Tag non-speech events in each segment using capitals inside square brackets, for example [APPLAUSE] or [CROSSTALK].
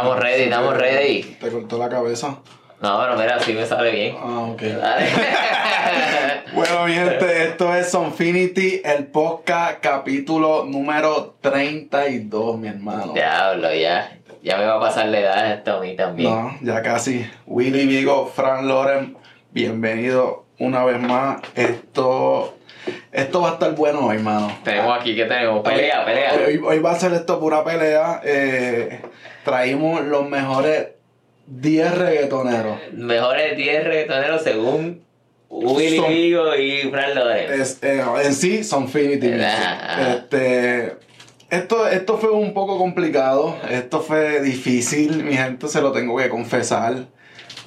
Estamos ready, estamos ready. Te cortó la cabeza. No, bueno, mira, así me sale bien. Ah, ok. Dale. [LAUGHS] Bueno, mi gente, esto es Sonfinity, el podcast, capítulo número 32, mi hermano. Diablo, ya. Ya me va a pasar la edad esto a mí también. No, ya casi. Willy Vigo, Fran Loren, bienvenido una vez más. Esto, esto va a estar bueno hoy, hermano. Tenemos aquí, ¿qué tenemos? Pelea, pelea. Hoy, hoy va a ser esto pura pelea. Eh, traímos los mejores 10 reggaetoneros. Mejores 10 reggaetoneros según Willy Son- Vigo y Fran Loren. Es, eh, en sí, son Finity. Ajá. Este, esto, esto fue un poco complicado, esto fue difícil, mi gente, se lo tengo que confesar.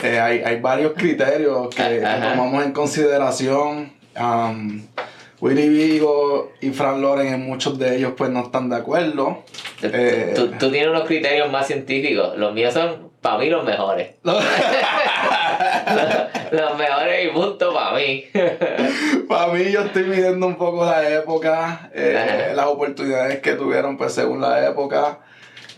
Eh, hay, hay varios criterios que Ajá. tomamos en consideración. Um, Willy Vigo y Fran Loren, en muchos de ellos, pues no están de acuerdo. Tú, Eh, tú- tú tienes unos criterios más científicos. Los míos son, para mí, los mejores. [LAUGHS] los, los mejores y punto para mí. [LAUGHS] Para mí yo estoy midiendo un poco la época, eh, las oportunidades que tuvieron pues según la época.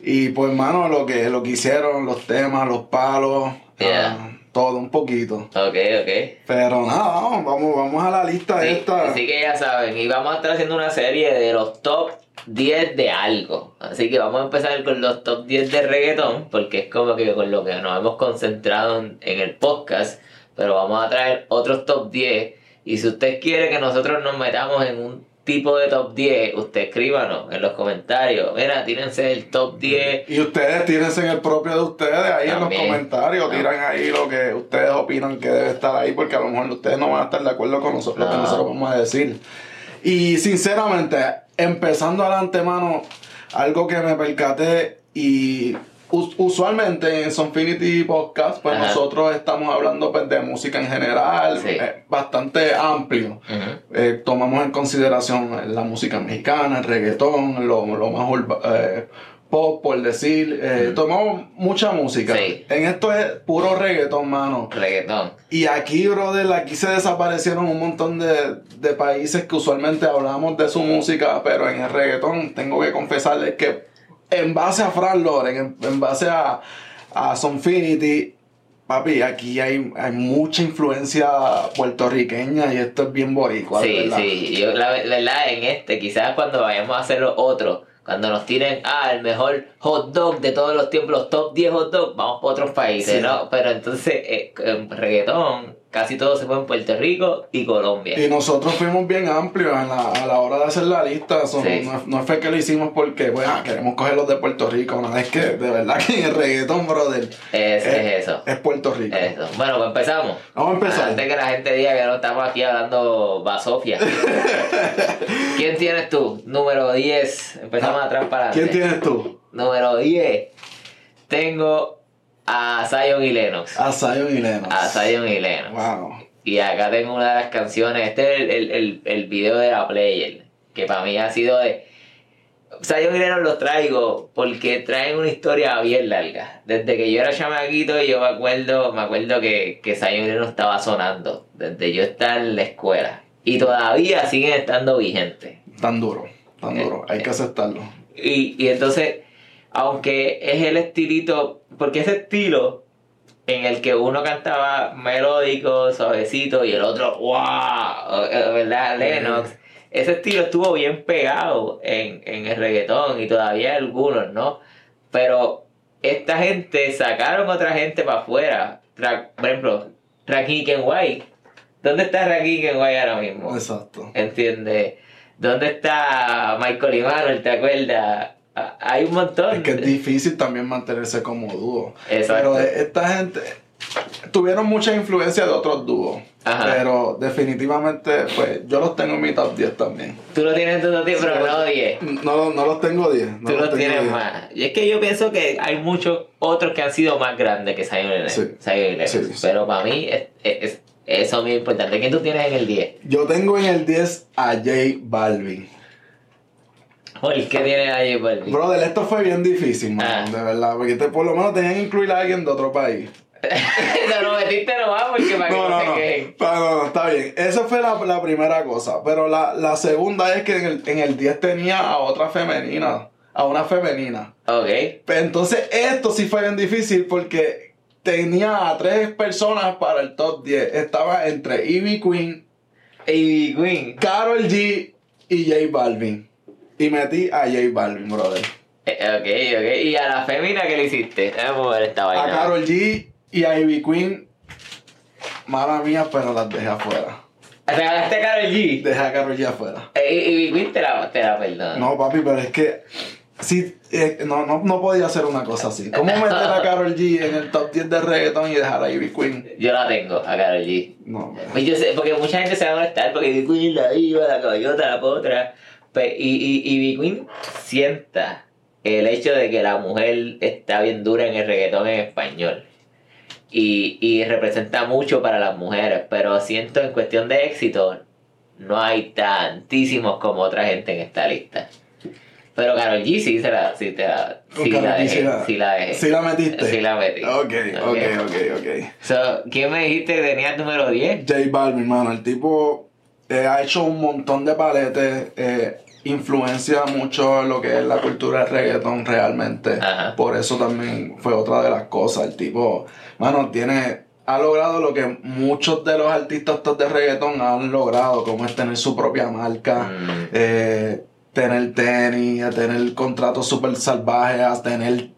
Y pues hermano, lo que, lo que hicieron, los temas, los palos, Yeah. ah, todo un poquito. ok, ok. Pero nada, vamos, vamos, vamos a la lista Sí, esta. así que ya saben, y vamos a estar haciendo una serie de los top 10 de algo. Así que vamos a empezar con los top 10 de reggaetón, porque es como que con lo que nos hemos concentrado en, en el podcast, pero vamos a traer otros top 10. Y si usted quiere que nosotros nos metamos en un tipo de top 10, usted escríbanos en los comentarios. Mira, tírense el top 10. Y ustedes tírense en el propio de ustedes ahí en los comentarios, No. tiran ahí lo que ustedes opinan que debe estar ahí, porque a lo mejor ustedes no van a estar de acuerdo con nosotros, lo que No. nosotros vamos a decir. Y sinceramente, empezando al antemano, algo que me percaté y usualmente en Sonfinity Podcast, pues Ajá. nosotros estamos hablando pues, de música en general, Sí. eh, bastante amplio. Eh, tomamos en consideración la música mexicana, el reggaetón, lo, lo más eh, pop, por decir. eh, Tomamos mucha música. Sí. En esto es puro reggaetón, mano. Reggaetón. Y aquí, brother, aquí se desaparecieron un montón de, de países que usualmente hablamos de su música, pero en el reggaetón tengo que confesarles que en base a Fran Loren, en, en base a, a Sonfinity, papi, aquí hay, hay mucha influencia puertorriqueña y esto es bien boricua, Sí, verdad. sí, yo la la verdad en este, quizás cuando vayamos a hacer los otros, cuando nos tiren, ah, el mejor hot dog de todos los tiempos, los top 10 hot dog, vamos para otros países, Sí. ¿no? Pero entonces, eh, en reggaetón, casi todo se fue en Puerto Rico y Colombia. Y nosotros fuimos bien amplios en la- a la hora de hacer la lista. Sí. no, no fue que lo hicimos porque bueno, queremos coger los de Puerto Rico. No, es que de verdad [LAUGHS] que en el reggaetón, brother, Es, es eso. es Puerto Rico. Eso. Bueno, pues empezamos. Vamos a empezar. Antes que la gente diga que no estamos aquí hablando basofia. [LAUGHS] ¿Quién tienes tú? Número 10. Empezamos atrás para ¿Quién tienes tú? Número 10. Tengo a Zion y Lennox. A Zion y Lennox. A Zion y Lennox. Wow. Y acá tengo una de las canciones. Este es el, el, el, el video de la Player. Que para mí ha sido de. Zion y Lennox los traigo porque traen una historia bien larga. Desde que yo era chamaquito yo me acuerdo, me acuerdo que, que Zion y Lennox estaba sonando. Desde yo estaba en la escuela. Y todavía siguen estando vigentes. Tan duro, tan Eh, duro. Hay que aceptarlo. Y, y entonces, aunque es el estilito, porque ese estilo en el que uno cantaba melódico, suavecito y el otro, wow, ¿verdad? Lennox. Ese estilo estuvo bien pegado en, en el reggaetón y todavía hay algunos, ¿no? Pero esta gente sacaron otra gente para afuera. Por ejemplo, Rakim White. ¿Dónde está Rakim White ahora mismo? Exacto. ¿Entiendes? ¿Dónde está Michael Imanuel? ¿Te acuerdas? Hay un montón. Es que es difícil también mantenerse como dúo. Exacto. Pero esta gente tuvieron mucha influencia de otros dúos. Ajá. Pero definitivamente, pues yo los tengo en mi top 10 también. Tú lo tienes en tu top 10, pero no 10. No, no los tengo 10. no Tú los tienes 10. más. Y es que yo pienso que hay muchos otros que han sido más grandes que Zion y Lennox. Sí. Sí, sí. Pero para mí es, es- es- eso es muy importante. ¿Quién tú tienes en el 10? Yo tengo en el 10 a J Balvin. Joder, ¿qué tiene ahí, Balvin? Brother, esto fue bien difícil, man, Ah. de verdad. Porque te- por lo menos tenían que incluir a alguien de otro país. [LAUGHS] Te lo metiste nomás porque para que No, no, no, se no. No, no, no, está bien. Esa fue la, la primera cosa. Pero la, la segunda es que en el, en el 10 tenía a otra femenina. a una femenina. Ok. Pero entonces esto sí fue bien difícil porque tenía a tres personas para el top 10. Estaba entre Ivy Queen, Ivy Queen. Carol G y J Balvin. Y metí a J Balvin, brother. Eh, ok, ok. ¿Y a la femina qué le hiciste? Vamos a ver esta vaina. A Carol G y a Ivy Queen, mala mía, pero las dejé afuera. ¿Regalaste a Karol G? Dejé a Carol G afuera. Eh, Ivy Queen te la, te la perdono. No, papi, pero es que. Sí, eh, no, no, no podía hacer una cosa así. ¿Cómo meter a Carol G en el top 10 de reggaeton y dejar a Ivy Queen? Yo la tengo, a Karol G. No, man. Pues yo sé, porque mucha gente se va a molestar porque Ivy Queen la diva, la caballota, la potra. Pe- y, y, Ivy Queen sienta el hecho de que la mujer está bien dura en el reggaetón en español. Y, y representa mucho para las mujeres, pero siento en cuestión de éxito no hay tantísimos como otra gente en esta lista. Pero Karol G sí, se la, sí, te la, sí Karol la dejé, sí la- sí la dejé. ¿Sí la metiste? Sí la metí. Ok, ok, ok, ok. So, ¿Quién me dijiste que tenía el número 10? J Balvin, mano, el tipo eh, ha hecho un montón de paletes, eh, influencia mucho en lo que es la cultura del reggaeton realmente. Ajá. Por eso también fue otra de las cosas. El tipo, mano, tiene, ha logrado lo que muchos de los artistas de reggaeton han logrado, como es tener su propia marca, Mm. eh, tener tenis, tener contratos súper salvajes, a tener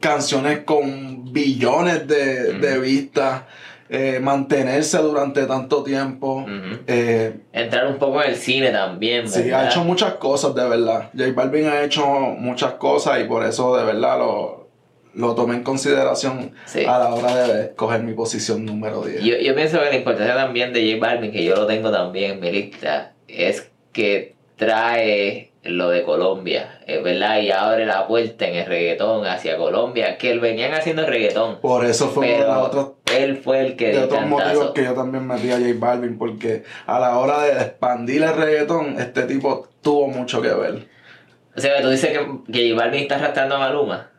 canciones con billones de, Mm. de vistas, eh, mantenerse durante tanto tiempo. Eh, Entrar un poco en el cine también, sí, ¿verdad? ha hecho muchas cosas de verdad. J Balvin ha hecho muchas cosas y por eso de verdad lo, lo tomé en consideración Sí. a la hora de coger mi posición número 10. Yo, yo pienso que la importancia también de J Balvin, que yo lo tengo también en mi lista, es que trae lo de Colombia, eh, ¿verdad? Y abre la puerta en el reggaetón hacia Colombia, que venían haciendo reggaetón, Por eso fue uno de los otros pero él fue el que de otros motivos que yo también metí a J Balvin, porque a la hora de expandir el reggaetón, este tipo tuvo mucho que ver. O sea, tú dices que, que J Balvin está arrastrando a Maluma.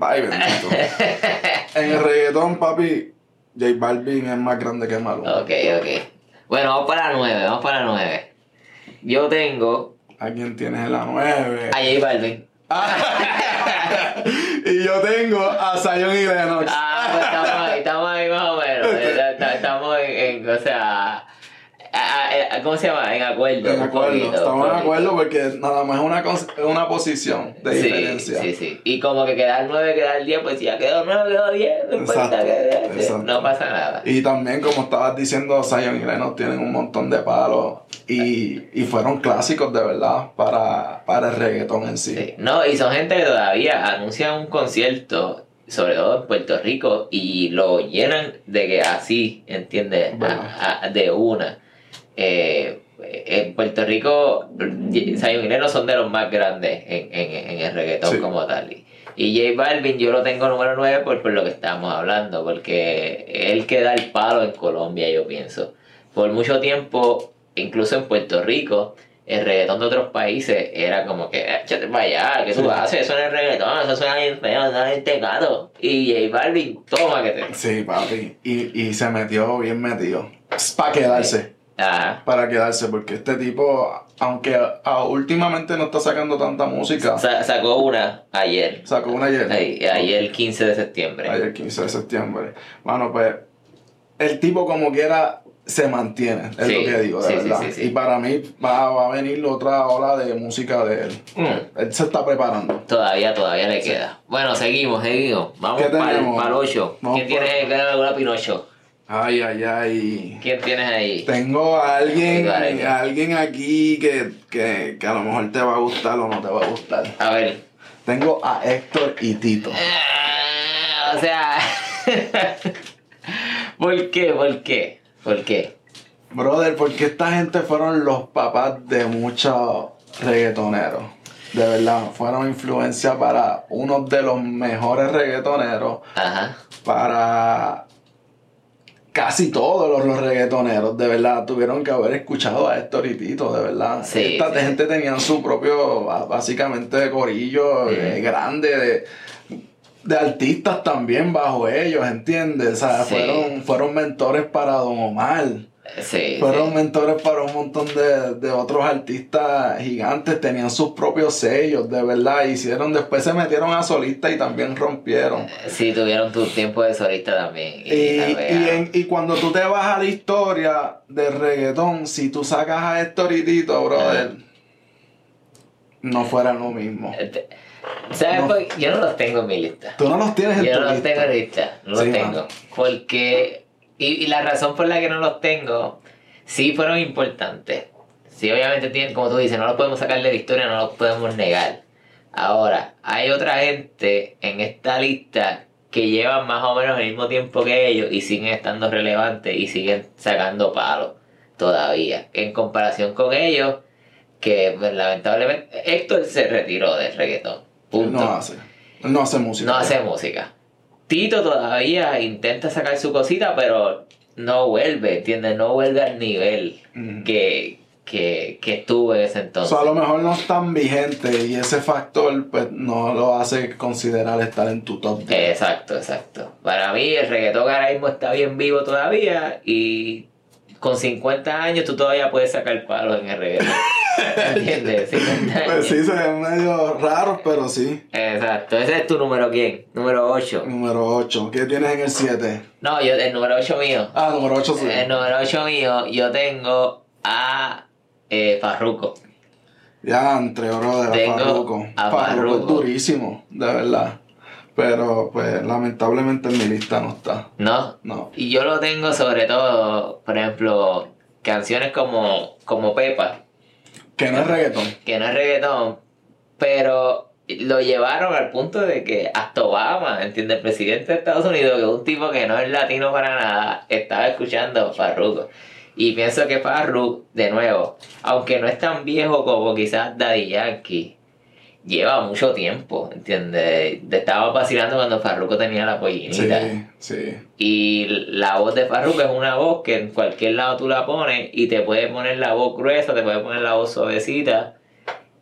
Ay, bendito. [LAUGHS] en el reggaetón, papi, J Balvin es más grande que Maluma. Ok, ok. Bueno, vamos para la 9, vamos para la 9. Yo tengo ¿A quién tienes en la 9? a J Balvin. [LAUGHS] y yo tengo a Zion y Lennox. Ah, pues estamos ahí, estamos ahí más o menos. Eh, est- Estamos en, en o sea, a- a- a- ¿cómo se llama? En acuerdo. De un acuerdo, poquito, estamos poquito. acuerdo porque nada más es una, una posición de Sí, diferencia. sí, sí. Y como que quedar 9, quedar 10, pues si ya quedó 9, quedó 10, no importa Exacto, que exacto. no pasa nada. Y también, como estabas diciendo, Zion y Lennox tienen un montón de palos y, y fueron clásicos de verdad para, para el reggaetón en sí. Sí. No, y son gente que todavía anuncian un concierto, sobre todo en Puerto Rico, y lo llenan de que así, ¿entiendes? Bueno. A- a- de una. Eh, en Puerto Rico, Zion y Lennox son de los más grandes en, en, en el reggaetón Sí. como tal. Y, y J Balvin yo lo tengo número 9 por, por lo que estamos hablando, porque él que da el palo en Colombia, yo pienso. Por mucho tiempo, incluso en Puerto Rico, el reggaetón de otros países era como que, échate para allá, que tú haces? Eso no es reggaetón, eso suena bien feo, eso es tecato. Y J Balvin, toma que te... Sí, papi. Y, y se metió bien metido. Para quedarse. Ajá. Para quedarse, porque este tipo, aunque ah, últimamente no está sacando tanta música, Sa- sacó una ayer, sacó una ayer. Ay- ayer 15 de septiembre. Ayer 15 de septiembre. Bueno, pues el tipo como quiera se mantiene, es Sí, lo que digo, de sí, sí, verdad. sí. Y para mí va, va a venir otra ola de música de él. Mm. Él se está preparando. Todavía, todavía le queda. Bueno, seguimos, seguimos. Vamos ¿Qué para el tenemos? 8. Vamos ¿Quién por- tienes que alguna Pinocho? Ay, ay, ay. ¿Quién tienes ahí? Tengo a alguien, a alguien aquí que, que, que a lo mejor te va a gustar o no te va a gustar. A ver. Tengo a Héctor y Tito. Ah, o sea. [LAUGHS] ¿Por qué? ¿Por qué? ¿Por qué? Brother, porque esta gente fueron los papás de muchos reggaetoneros. De verdad, fueron influencia para uno de los mejores reggaetoneros, Ajá. para casi todos los, los reggaetoneros, de verdad, tuvieron que haber escuchado a Héctor y Tito, de verdad. Sí, Esta sí. gente tenían su propio, básicamente, corillo eh, grande de, de artistas también bajo ellos, ¿entiendes? O sea, fueron, fueron mentores para Don Omar. Sí, Fueron sí. mentores para un montón de, de otros artistas gigantes, tenían sus propios sellos, de verdad. Hicieron, después se metieron a solista y también rompieron. Sí, tuvieron tu tiempo de solista también. Y, y, en- cuando tú te vas a la historia del reggaetón, si tú sacas a Héctor y Tito, brother, no fuera lo mismo. Este, ¿Sabes No. por qué? Yo no los tengo en mi lista. Tú no los tienes en Yo tu no los tengo en lista, no los tengo. Porque, y, y la razón por la que no los tengo, sí fueron importantes. Sí, obviamente tienen, como tú dices, no los podemos sacar de la historia, no los podemos negar. Ahora, hay otra gente en esta lista que llevan más o menos el mismo tiempo que ellos y siguen estando relevantes y siguen sacando palos todavía. En comparación con ellos, que pues, lamentablemente Héctor se retiró del reggaetón. Punto. No hace. No hace música. No hace música. Tito todavía intenta sacar su cosita, pero no vuelve, ¿entiendes? No vuelve al nivel que, que, que estuvo en ese O entonces. sea, a lo mejor no es tan vigente y ese factor pues no lo hace considerar estar en tu top 10. Exacto, exacto. Para mí el reggaetón ahora mismo está bien vivo todavía y con 50 años tú todavía puedes sacar palos en el reggaetón. ¿Entiendes? [LAUGHS] 50 años. Pues sí, se ven medio raros, pero sí. Exacto. Ese es tu número quién? Número 8. Número 8. ¿Qué tienes en el 7? No, yo, el número 8 mío. Ah, número 8 sí. El número 8 mío, yo tengo a eh, Farruko. Ya entre, brother, Tengo a Farruko. a Farruko Farruko. es durísimo, de verdad. Pero, pues, lamentablemente en mi lista no está. ¿No? No. Y yo lo tengo sobre todo, por ejemplo, canciones como, como Pepa, Que no es reggaetón. que no es reggaetón, pero lo llevaron al punto de que hasta Obama, ¿entiendes? El presidente de Estados Unidos, que es un tipo que no es latino para nada, estaba escuchando Farruko. Y pienso que Farru, de nuevo, aunque no es tan viejo como quizás Daddy Yankee, lleva mucho tiempo, ¿entiendes? Te estaba vacilando cuando Farruko tenía la pollinita. Sí, sí. Y la voz de Farruko es una voz que en cualquier lado tú la pones y te puedes poner la voz gruesa, te puedes poner la voz suavecita.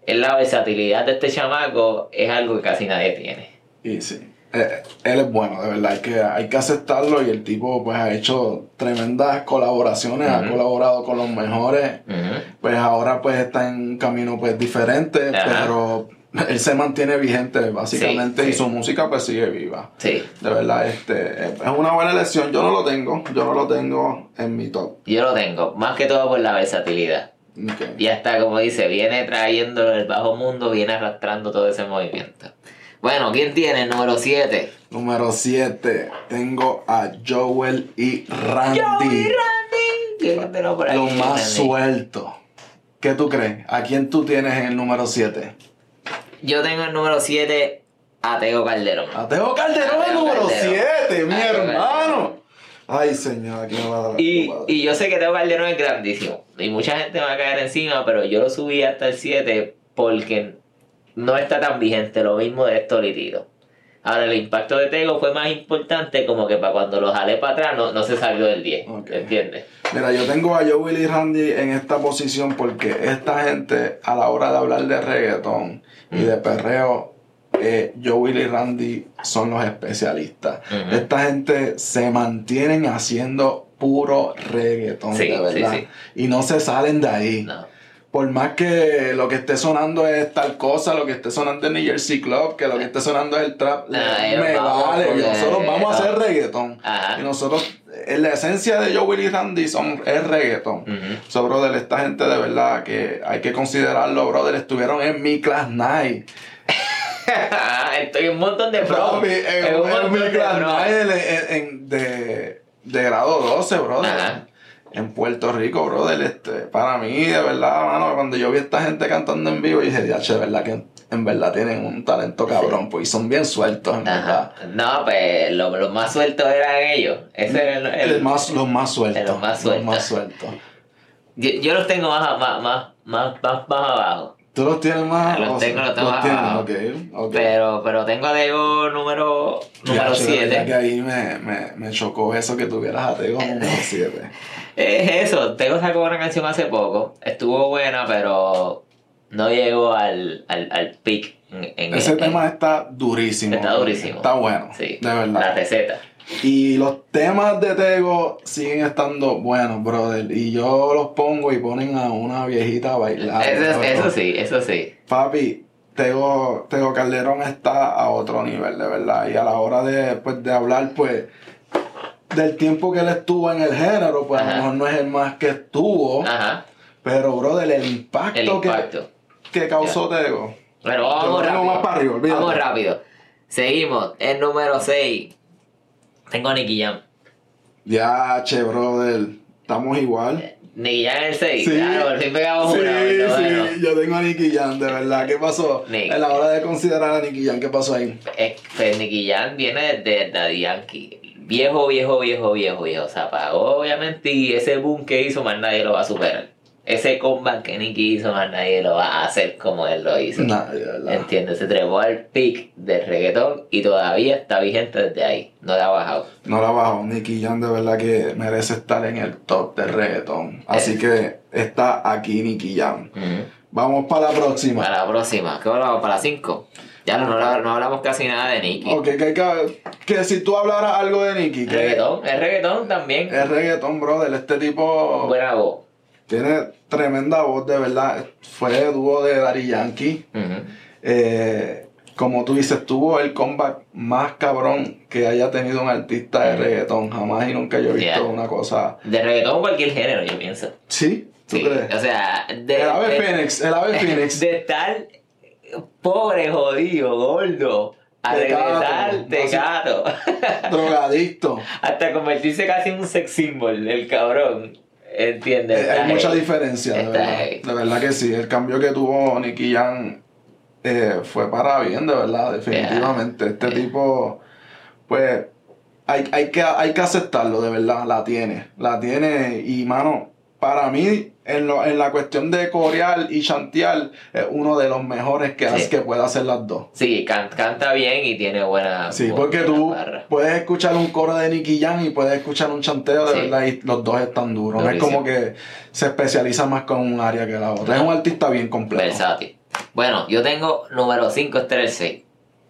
Es la versatilidad de este chamaco, es algo que casi nadie tiene. Y sí. Eh, él es bueno, de verdad. Hay que, hay que aceptarlo y el tipo, pues, ha hecho tremendas colaboraciones. Ha colaborado con los mejores. Pues ahora, pues, está en un camino, pues, diferente. Pero [LAUGHS] él se mantiene vigente, básicamente. Sí, y su música, pues, sigue viva. Sí, De verdad, este, es una buena elección. Yo no lo tengo, yo no lo tengo en mi top. yo lo tengo, más que todo por la versatilidad. Ok. Y hasta como dice, viene trayendo el bajo mundo, viene arrastrando todo ese movimiento. Bueno, ¿quién tiene el número 7? Número 7, tengo a Joel y Randy. Randy. ¿Qué tenemos por Lo más Randy? suelto. ¿Qué tú crees? ¿A quién tú tienes en el número 7? Yo tengo el número 7 a Tego Calderón. A Teo Calderón A el número Calderón. 7, mi hermano. Ay, señor, aquí me va a dar Y, y yo sé que Teo Calderón es grandísimo. Y mucha gente me va a caer encima, pero yo lo subí hasta el 7 porque no está tan vigente. Lo mismo de Héctor y Tito. Ahora, el impacto de Tego fue más importante como que para cuando lo jalé para atrás no, no se salió del 10. Ok. ¿Entiendes? Mira, yo tengo a Joel y Randy en esta posición porque esta gente, a la hora de hablar de reggaetón y de perreo, eh, Joel y Randy son los especialistas. Esta gente se mantienen haciendo puro reggaetón, Sí, de verdad. sí, Y no se salen de ahí. No. Por más que lo que esté sonando es tal cosa, lo que esté sonando es New Jersey Club, que lo que esté sonando es el trap, Ah, ellos me vale. con Nosotros vamos a hacer reggaetón. Ajá. Y nosotros, en la esencia de Joe y Randy son, es reggaetón. Ujú. So, brother, esta gente de verdad que hay que considerarlo, brother. Estuvieron en mi class night. [LAUGHS] Estoy en un montón de. Papi, en, mi class night de, de grado 12, brother. Ajá. En Puerto Rico, brother. Este, para mí, de verdad, mano, cuando yo vi a esta gente cantando en vivo, dije, ya, che, de verdad que en verdad tienen un talento cabrón, pues, y son bien sueltos, en verdad. No, pues lo- los más sueltos eran ellos. Ese era el, el- El más, los más sueltos. Los más Los más sueltos. sueltos. Yo, yo los tengo más, más, más, más, más, más abajo. ¿Tú los tienes más? Los o tengo, los tengo tienes, ok, ok. Pero, pero tengo a Diego número número Ya, che, de verdad que 7. ahí me, me, me chocó eso que tuvieras a Tego [LAUGHS] número 7. Es eso, Tego sacó una canción hace poco. Estuvo buena, pero no llegó al, al, al peak en- en- Ese en- tema está durísimo. Está durísimo. Está bueno. Sí, De la verdad. receta. Y los temas de Tego siguen estando buenos, brother. Y yo los pongo y ponen a una viejita a bailar. Eso, sí, eso sí. Papi, Tego, Tego Calderón está a otro nivel, de verdad. Y a la hora de, pues, de hablar, pues, del tiempo que él estuvo en el género, pues a lo mejor no es el más que estuvo. Ajá, Pero, brother, el impacto, el impacto. Que, que causó Tego. Yo vamos rápido. más para arriba, vamos rápido. Seguimos. El número 6. Tengo a Nicky Jam. Ya, che, brother. Estamos igual. Nicky Jam en el 6. Sí. Claro, por fin pegamos Sí, una. sí, bueno. yo tengo a Nicky Jam, de verdad. ¿Qué pasó? Nicky. En la hora de considerar a Nicky Jam, ¿qué pasó ahí? Es- pues Nicky Jam viene desde Daddy Yankee. Viejo, viejo, viejo, viejo, viejo. Se apagó, obviamente, y ese boom que hizo, más nadie lo va a superar. Ese comeback que Nicky hizo, más nadie lo va a hacer como él lo hizo. De verdad. ¿Entiendes? Se trepó al pic del reggaetón y todavía está vigente desde ahí. No le ha bajado. No la bajo. Nicky Jam de verdad que merece estar en el top de reggaetón. Así que está aquí Nicky Jam. Ujú. Vamos para la próxima. Para la próxima. ¿Qué hablamos? Para la 5. Ya no, no, no hablamos casi nada de Nicky. Ok, que, que, que si tú hablaras algo de Nicky, Reggaetón. Es reggaetón también. es reggaetón, brother. Este tipo Buena voz. Tiene tremenda voz, de verdad. Fue dúo de Daddy Yankee. Eh, como tú dices, tuvo el comeback más cabrón que haya tenido un artista de reggaetón. Jamás y nunca yo he visto Yeah. una cosa. De reggaetón cualquier género, yo pienso. ¿Sí? ¿Tú Sí, crees? O sea, de, el ave de- Phoenix, el ave [LAUGHS] Phoenix. de estar pobre, jodido, gordo, a regresar tecato, [LAUGHS] drogadicto. hasta convertirse casi en un sex symbol, el cabrón. ¿Entiendes? Eh, hay mucha diferencia, de verdad. De verdad que sí. El cambio que tuvo Nicky Jam eh, fue para bien, de verdad, definitivamente. Este Yeah. tipo, pues, hay, hay, que, hay que aceptarlo, de verdad, la tiene. La tiene y, mano, para mí, en, lo, en la cuestión de corear y chantear, es uno de los mejores que, Sí. que puede hacer las dos. Sí, can- canta bien y tiene buena. Sí, porque buena tú barra. puedes escuchar un coro de Nicky Jam y puedes escuchar un chanteo de Sí. verdad y los dos están duros. No es como que se especializa más con un área que la otra. Es un artista bien completo. Versátil. Bueno, yo tengo número 5, este era el 6.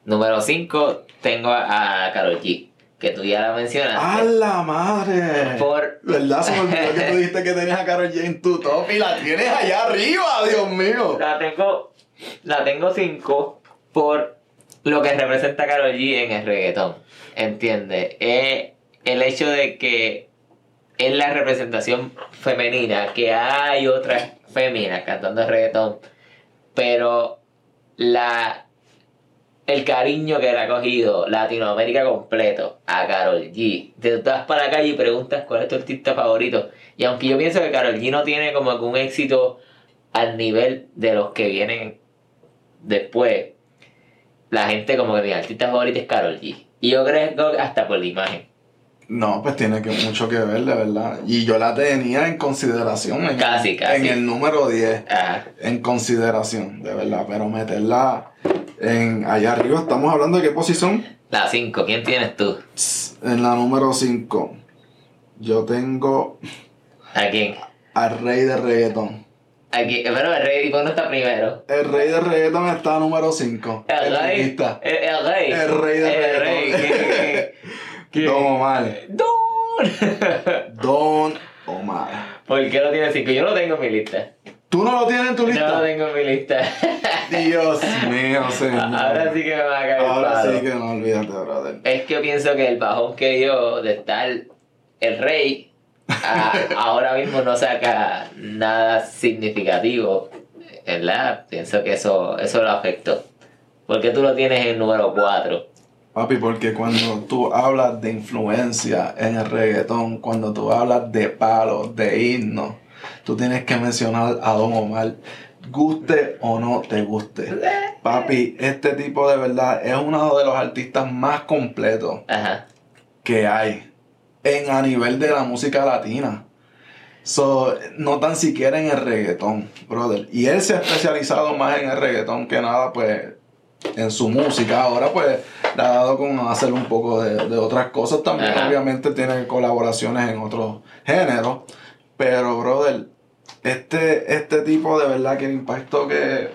Número 5 tengo a, a Karol G, que tú ya la mencionaste. ¡A la madre! Por ¿Verdad? Se me olvidó que tú [LAUGHS] dijiste que tenías a Karol G en tu top y la tienes allá arriba, Dios mío. La tengo, la tengo 5 por lo que representa Karol G en el reggaetón. ¿Entiendes? Eh, el hecho de que es la representación femenina, que hay otras féminas cantando reggaetón, pero la el cariño que le ha cogido Latinoamérica completo a Karol G. Te vas para la calle y preguntas cuál es tu artista favorito. Y aunque yo pienso que Karol G no tiene como un éxito al nivel de los que vienen después, la gente como que mi artista favorito es Karol G. Y yo creo hasta por la imagen. No, pues tiene que mucho que ver, de verdad. Y yo la tenía en consideración. En, Casi, casi. En el número 10. Ajá. En consideración, de verdad. Pero meterla en allá arriba, estamos hablando de qué posición. La 5, ¿quién tienes tú? En la número 5. Yo tengo ¿A quién? al rey de reggaetón. Aquí, pero el rey no está primero. El rey de reggaetón está número 5. El rey. El, el rey. El rey de El reggaetón. rey. ¿Quién- quién- Don Omar. Don. Don Omar. [LAUGHS] ¿Por qué lo tienes 5? Yo lo tengo en mi lista. ¿Tú no lo tienes en tu Yo lista? lo tengo en mi lista. [LAUGHS] Dios mío, señor. Ahora sí que me va a caer Ahora palo. sí que no olvídate, brother. Es que yo pienso que el bajón que dio de estar el rey a- ahora mismo no saca nada significativo, ¿verdad? Pienso que eso, eso lo afectó. ¿Por qué tú lo tienes en número 4? Papi, porque cuando tú hablas de influencia en el reggaetón, cuando tú hablas de palos, de himnos, tú tienes que mencionar a Don Omar, guste o no te guste. Papi, este tipo de verdad es uno de los artistas más completos Ajá. que hay en a nivel de la música latina. So, no tan siquiera en el reggaetón, brother. Y él se ha especializado más en el reggaetón que nada, pues, en su música. Ahora, pues, le ha dado con hacer un poco de, de otras cosas también. Ajá. Obviamente tiene colaboraciones en otros géneros. Pero, brother, este, este tipo de verdad que el impacto que,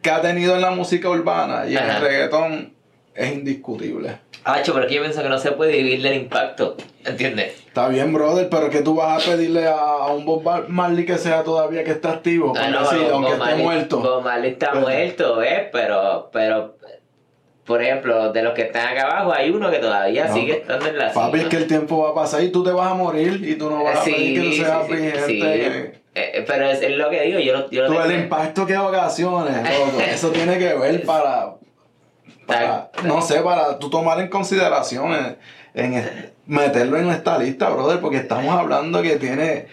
que ha tenido en la música urbana y en Ajá. el reggaetón es indiscutible. Hacho, pero que yo pienso que no se puede dividir el impacto, ¿entiendes? Está bien, brother, pero que tú vas a pedirle a, a un Bob Mar- Marley que sea todavía que esté activo, Ah, no, Bob aunque esté Marley- muerto. Bob Marley está Pero- muerto, ¿eh? Pero, pero, por ejemplo, de los que están acá abajo, hay uno que todavía No, sigue estando en la Papi, es que el tiempo va a pasar y tú te vas a morir y tú no vas a pedir que tú seas vigente. sí. que- Eh, pero es, es lo que digo, yo, lo- yo lo tengo- el impacto que ocasiones, [LAUGHS] loco, eso tiene que ver para, para, no sé, para tú tomar en consideración en, en es- meterlo en esta lista, brother, porque estamos hablando que tiene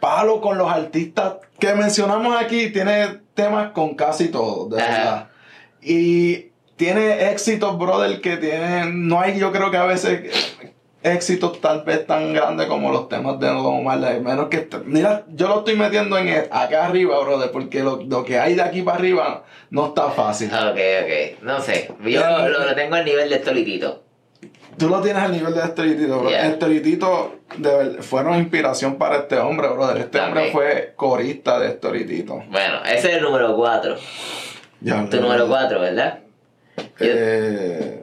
palo con los artistas que mencionamos aquí, tiene temas con casi todos, de verdad. Y tiene éxitos, brother, que tienen, no hay yo creo que a veces éxitos tal vez tan grandes como los temas de Don Omar, menos que, est- mira, yo lo estoy metiendo en el- acá arriba, brother, porque lo, lo que hay de aquí para arriba no está fácil. Ok, ok, no sé, yo lo, lo tengo al nivel de Tolitito. Tú lo tienes al nivel de Esteritito, bro. Yeah. Esteritito de fueron inspiración para este hombre, brother. Este hombre fue corista de Esteritito. Bueno, ese es el número 4, Ya, tu número 4, ¿verdad? Eh,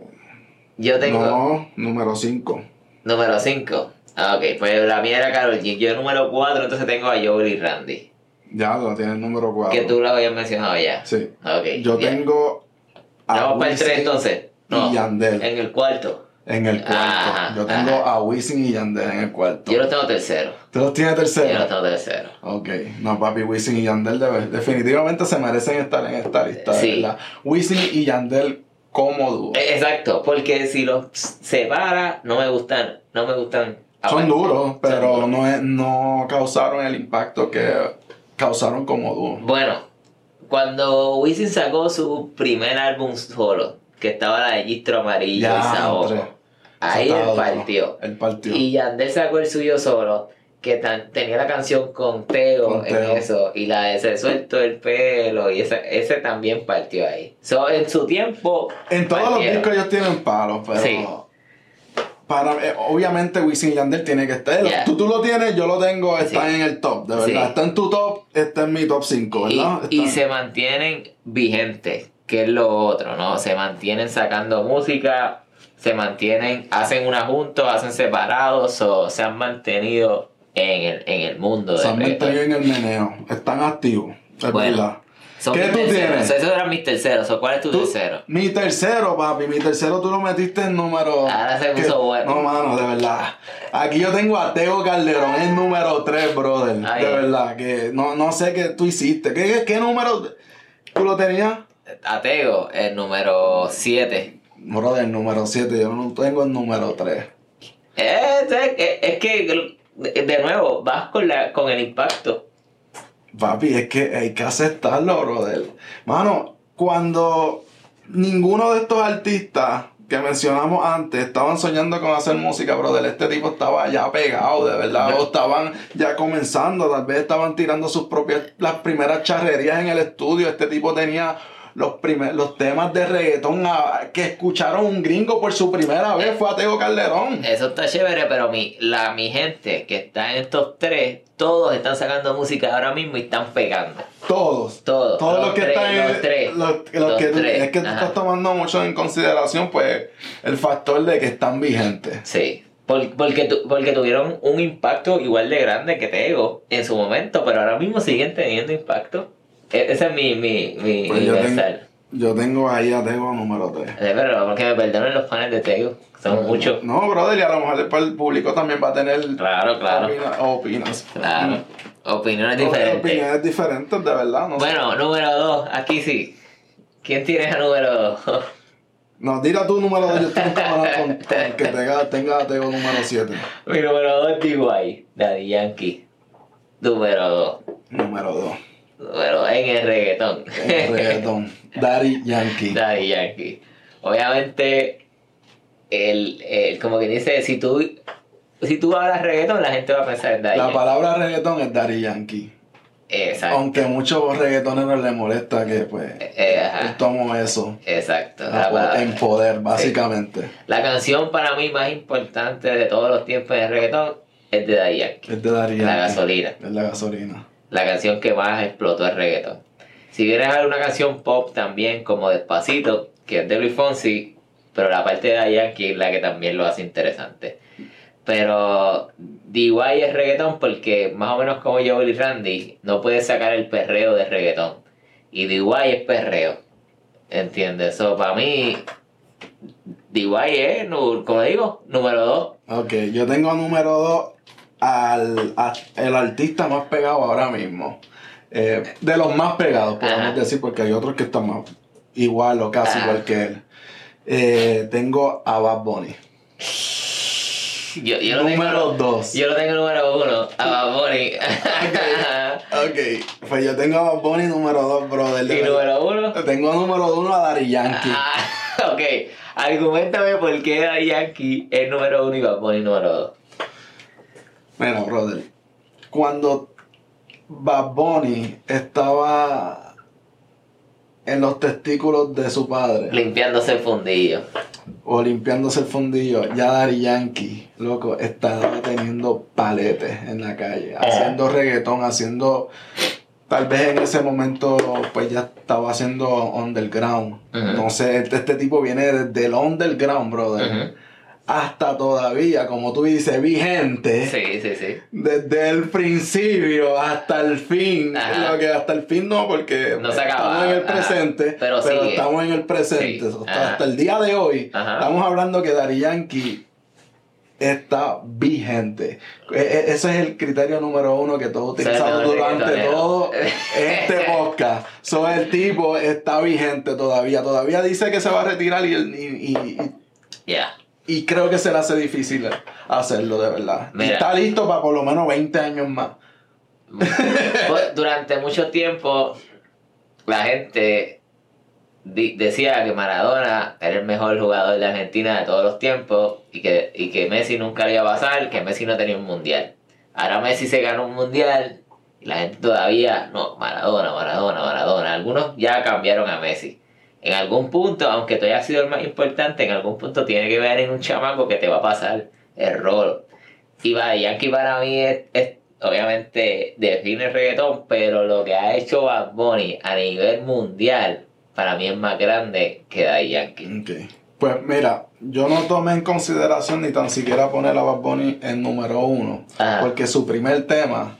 Yo tengo No, número 5. número 5. Ah, ok, pues la mía era Carol G. Yo número 4, entonces tengo a Joel y Randy. Ya lo tienes número 4. Que tú lo habías mencionado ya. Sí. Ok. Yo bien. tengo Vamos para el 3 Wisin entonces. No, y Yandel en el cuarto. en el cuarto. Ajá, yo tengo ajá. a Wisin y Yandel en el cuarto. Yo lo tengo tercero. ¿Tú los tienes Yo lo tercero? tengo tercero. Ok, no papi, Wisin y Yandel debe- definitivamente se merecen estar en esta lista, Sí. ¿verdad? Wisin y Yandel Eh, Exacto, porque si los separa, no me gustan. No me gustan. Son aparte. duros, pero Son duros. no, es- no causaron el impacto que causaron como dúo. Bueno, cuando Wisin sacó su primer álbum solo, que estaba la de Gistro Amarillo y Ya, Saojo, hombre. ahí él partió. Él partió. Y Yandel sacó el suyo solo, que tan- tenía la canción con Teo, Con Teo. en eso, y la de Se suelto el pelo, y ese, ese también partió ahí. So, en su tiempo. En todos los discos ellos tienen palos, pero. Sí. Para, eh, obviamente Wisin y Yandel tiene que estar. Yeah. Tú, tú lo tienes, yo lo tengo, está Sí. en el top, de verdad. Sí. Está en tu top, está en mi top 5, Y, ¿verdad? y se mantienen vigentes, que es lo otro, ¿no? Se mantienen sacando música, se mantienen, hacen una juntos, hacen separados, o se han mantenido en el, en el mundo se han mantenido en el meneo. Están activos, es Bueno. verdad. ¿Qué tú terceros. tienes? Esos eran mis terceros. o ¿Cuál es tu Tú- tercero? Mi tercero, papi, mi tercero tú lo metiste en número. Ahora se que- puso bueno. No, mano, de verdad. Aquí yo tengo a Teo Calderón en número 3, brother. Ay. De verdad, que no, no sé qué tú hiciste. ¿Qué, qué, qué número tú lo tenías? Ateo, el número 7. Brother, número 7, yo no tengo el número 3. Es, es- es que, de nuevo, vas con, la, con el impacto. Papi, es que hay que aceptarlo, brother. Mano, cuando ninguno de estos artistas que mencionamos antes estaban soñando con hacer música, brother, este tipo estaba ya pegado, de verdad, o estaban ya comenzando, tal vez estaban tirando sus propias, las primeras charrerías en el estudio, este tipo tenía los, primer, los temas de reggaetón a- que escucharon un gringo por su primera vez, fue a Teo Calderón. Eso está chévere, pero mi, la, mi gente que está en estos tres, todos están sacando música ahora mismo y están pegando. Todos. Todos. Todos los, que tres, están en- Los tres. los- que tú- tres, es que tú estás tomando mucho en consideración pues el factor de que están vigentes. Sí. Por- porque, tu- porque tuvieron un impacto igual de grande que Tego en su momento, pero ahora mismo siguen teniendo impacto. E- ese es mi, mi, mi, Pues mi yo, tengo, yo tengo ahí a Tego número 3. Eh, Pero porque me perdonen los fans de Tego, son muchos. No, brother, y a lo mejor después el público también va a tener Claro, claro. opina- opinas. Claro. Opiniones No, diferentes. Opiniones diferentes, de verdad. No, sé. Bueno, número dos, aquí sí. ¿Quién tienes a número dos? no tira tu número 2, yo estoy encabronado con, [LAUGHS] con que tenga, tenga Tego número 7. Mi número dos es D.Y. Daddy Yankee. Número dos. Número 2. Dos en el reggaetón. Reggaetón. [LAUGHS] Daddy Yankee. Daddy Yankee. Obviamente, el, el- como que dice, si tú, si tú hablas reggaetón, la gente va a pensar en Daddy La Yankee. palabra reggaetón es Daddy Yankee. Exacto. Aunque a muchos reggaetoneros les molesta que pues Eh, él tomó eso Exacto. La, en poder, básicamente. La canción para mí más importante de todos los tiempos en el reggaetón es de Daddy Yankee. Es de Daddy La Yankee. gasolina. Es la gasolina. La canción que más explotó el reggaetón. Si vienes a ver una canción pop también, como Despacito, que es de Luis Fonsi, pero la parte de Yankee es la que también lo hace interesante. Pero DY es reggaetón porque más o menos como Joel y Randy, no puedes sacar el perreo de reggaetón. Y DY es perreo. ¿Entiendes? Eso para mí, DY es, como digo, número dos. Ok, yo tengo número 2 al a, el artista más pegado ahora mismo. Eh, de los más pegados, podemos Ajá. decir, porque hay otros que están más igual o casi Ajá. igual que él. Eh, tengo a Bad Bunny. Yo, yo número 2. Yo lo tengo número 1, a Bad Bunny. okay, [LAUGHS] ok, pues yo tengo a Bad Bunny número 2, brother. ¿Y número 1? Tengo número 1 a Dari Yankee. Ah, [LAUGHS] ok, argumentame por qué Dari Yankee es número 1 y Bad Bunny número 2. Bueno, brother, cuando Bad Bunny estaba en los testículos de su padre. Limpiándose el fundillo. O limpiándose el fundillo, ya Dari Yankee, loco, estaba teniendo paletes en la calle, haciendo reggaetón, haciendo. Tal vez en ese momento, pues ya estaba haciendo underground. No sé, este, este tipo viene del underground, brother. Hasta todavía, como tú dices, vigente Sí, sí, sí. desde el principio hasta el fin. Ajá. Lo que hasta el fin no, porque No se acaba, estamos en el ajá. presente. Pero sigue. estamos en el presente. Sí, Hasta, ajá. hasta el día de hoy, Ajá. estamos hablando que Dari Yankee está vigente. E- e- ese es el criterio número uno que todos utilizamos durante todo este [LAUGHS] podcast. So, el tipo está vigente todavía. Todavía dice que se va a retirar y, y- y- y Ya. Y creo que se le hace difícil hacerlo de verdad. Y está listo para por lo menos 20 años más. [LAUGHS] Pues, Durante mucho tiempo, la gente decía que Maradona era el mejor jugador de Argentina de todos los tiempos y que, y que Messi nunca le iba a pasar, que Messi no tenía un mundial. Ahora Messi se ganó un mundial y la gente todavía, no, Maradona, Maradona, Maradona. Algunos ya cambiaron a Messi. En algún punto, aunque tú hayas sido el más importante, en algún punto tiene que ver en un chamaco que te va a pasar el rol. Y va, Yankee para mí es, es- obviamente define el reggaetón, pero lo que ha hecho Bad Bunny a nivel mundial, para mí es más grande que Daddy Yankee. Pues mira, yo no tomé en consideración ni tan siquiera poner a Bad Bunny en número uno. Ajá. Porque su primer tema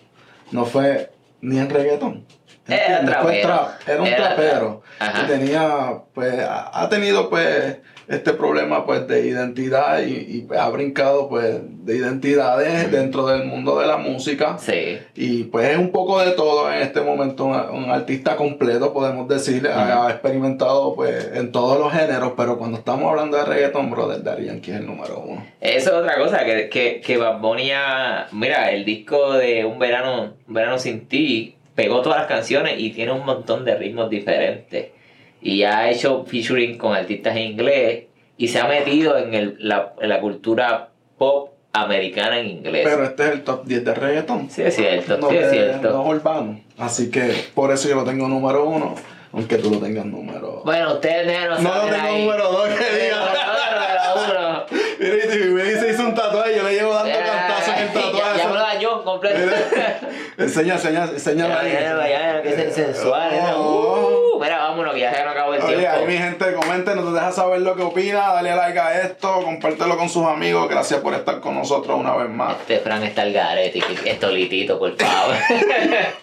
no fue ni en reggaetón. Era trapero. trap, era un Era trapero. Y tenía, pues, ha tenido pues este problema pues de identidad y, y, pues, ha brincado pues de identidades dentro del mundo de la música. Sí, Y pues es un poco de todo en este momento, un, un artista completo, podemos decir, ha, ha experimentado pues en todos los géneros, pero cuando estamos hablando de reggaeton, brother, Daddy Yankee es el número uno. Eso es otra cosa, que, que, que Bad Bunny ha- Mira, el disco de Un Verano, Un Verano Sin Ti pegó todas las canciones y tiene un montón de ritmos diferentes. Y ha hecho featuring con artistas en inglés y se ha metido en, el, la, en la cultura pop americana en inglés. Pero este es el top 10 de reggaeton. sí, es cierto, no, sí, es de- cierto. no urbano. Así que por eso yo lo tengo número uno, aunque tú lo tengas número Bueno, ustedes déjenos No lo tengo ahí. número dos, que diga. número uno. Mira, y si me dice hizo un tatuaje, yo le llevo dando cantazos en el Ya, tatuaje. ya me lo dañó completo. Mira, enseña, enseña, enseña. Ya, ya, ya, que es sensual. ¿no? Oh. Uh, mira, vámonos, que ya se nos acabó el Oye, tiempo. ahí mi gente, comenten, nos deja saber lo que opina, dale like a esto, compártelo con sus amigos, gracias por estar con nosotros una vez más. Este Fran está el garete, que esto litito, por favor. [LAUGHS]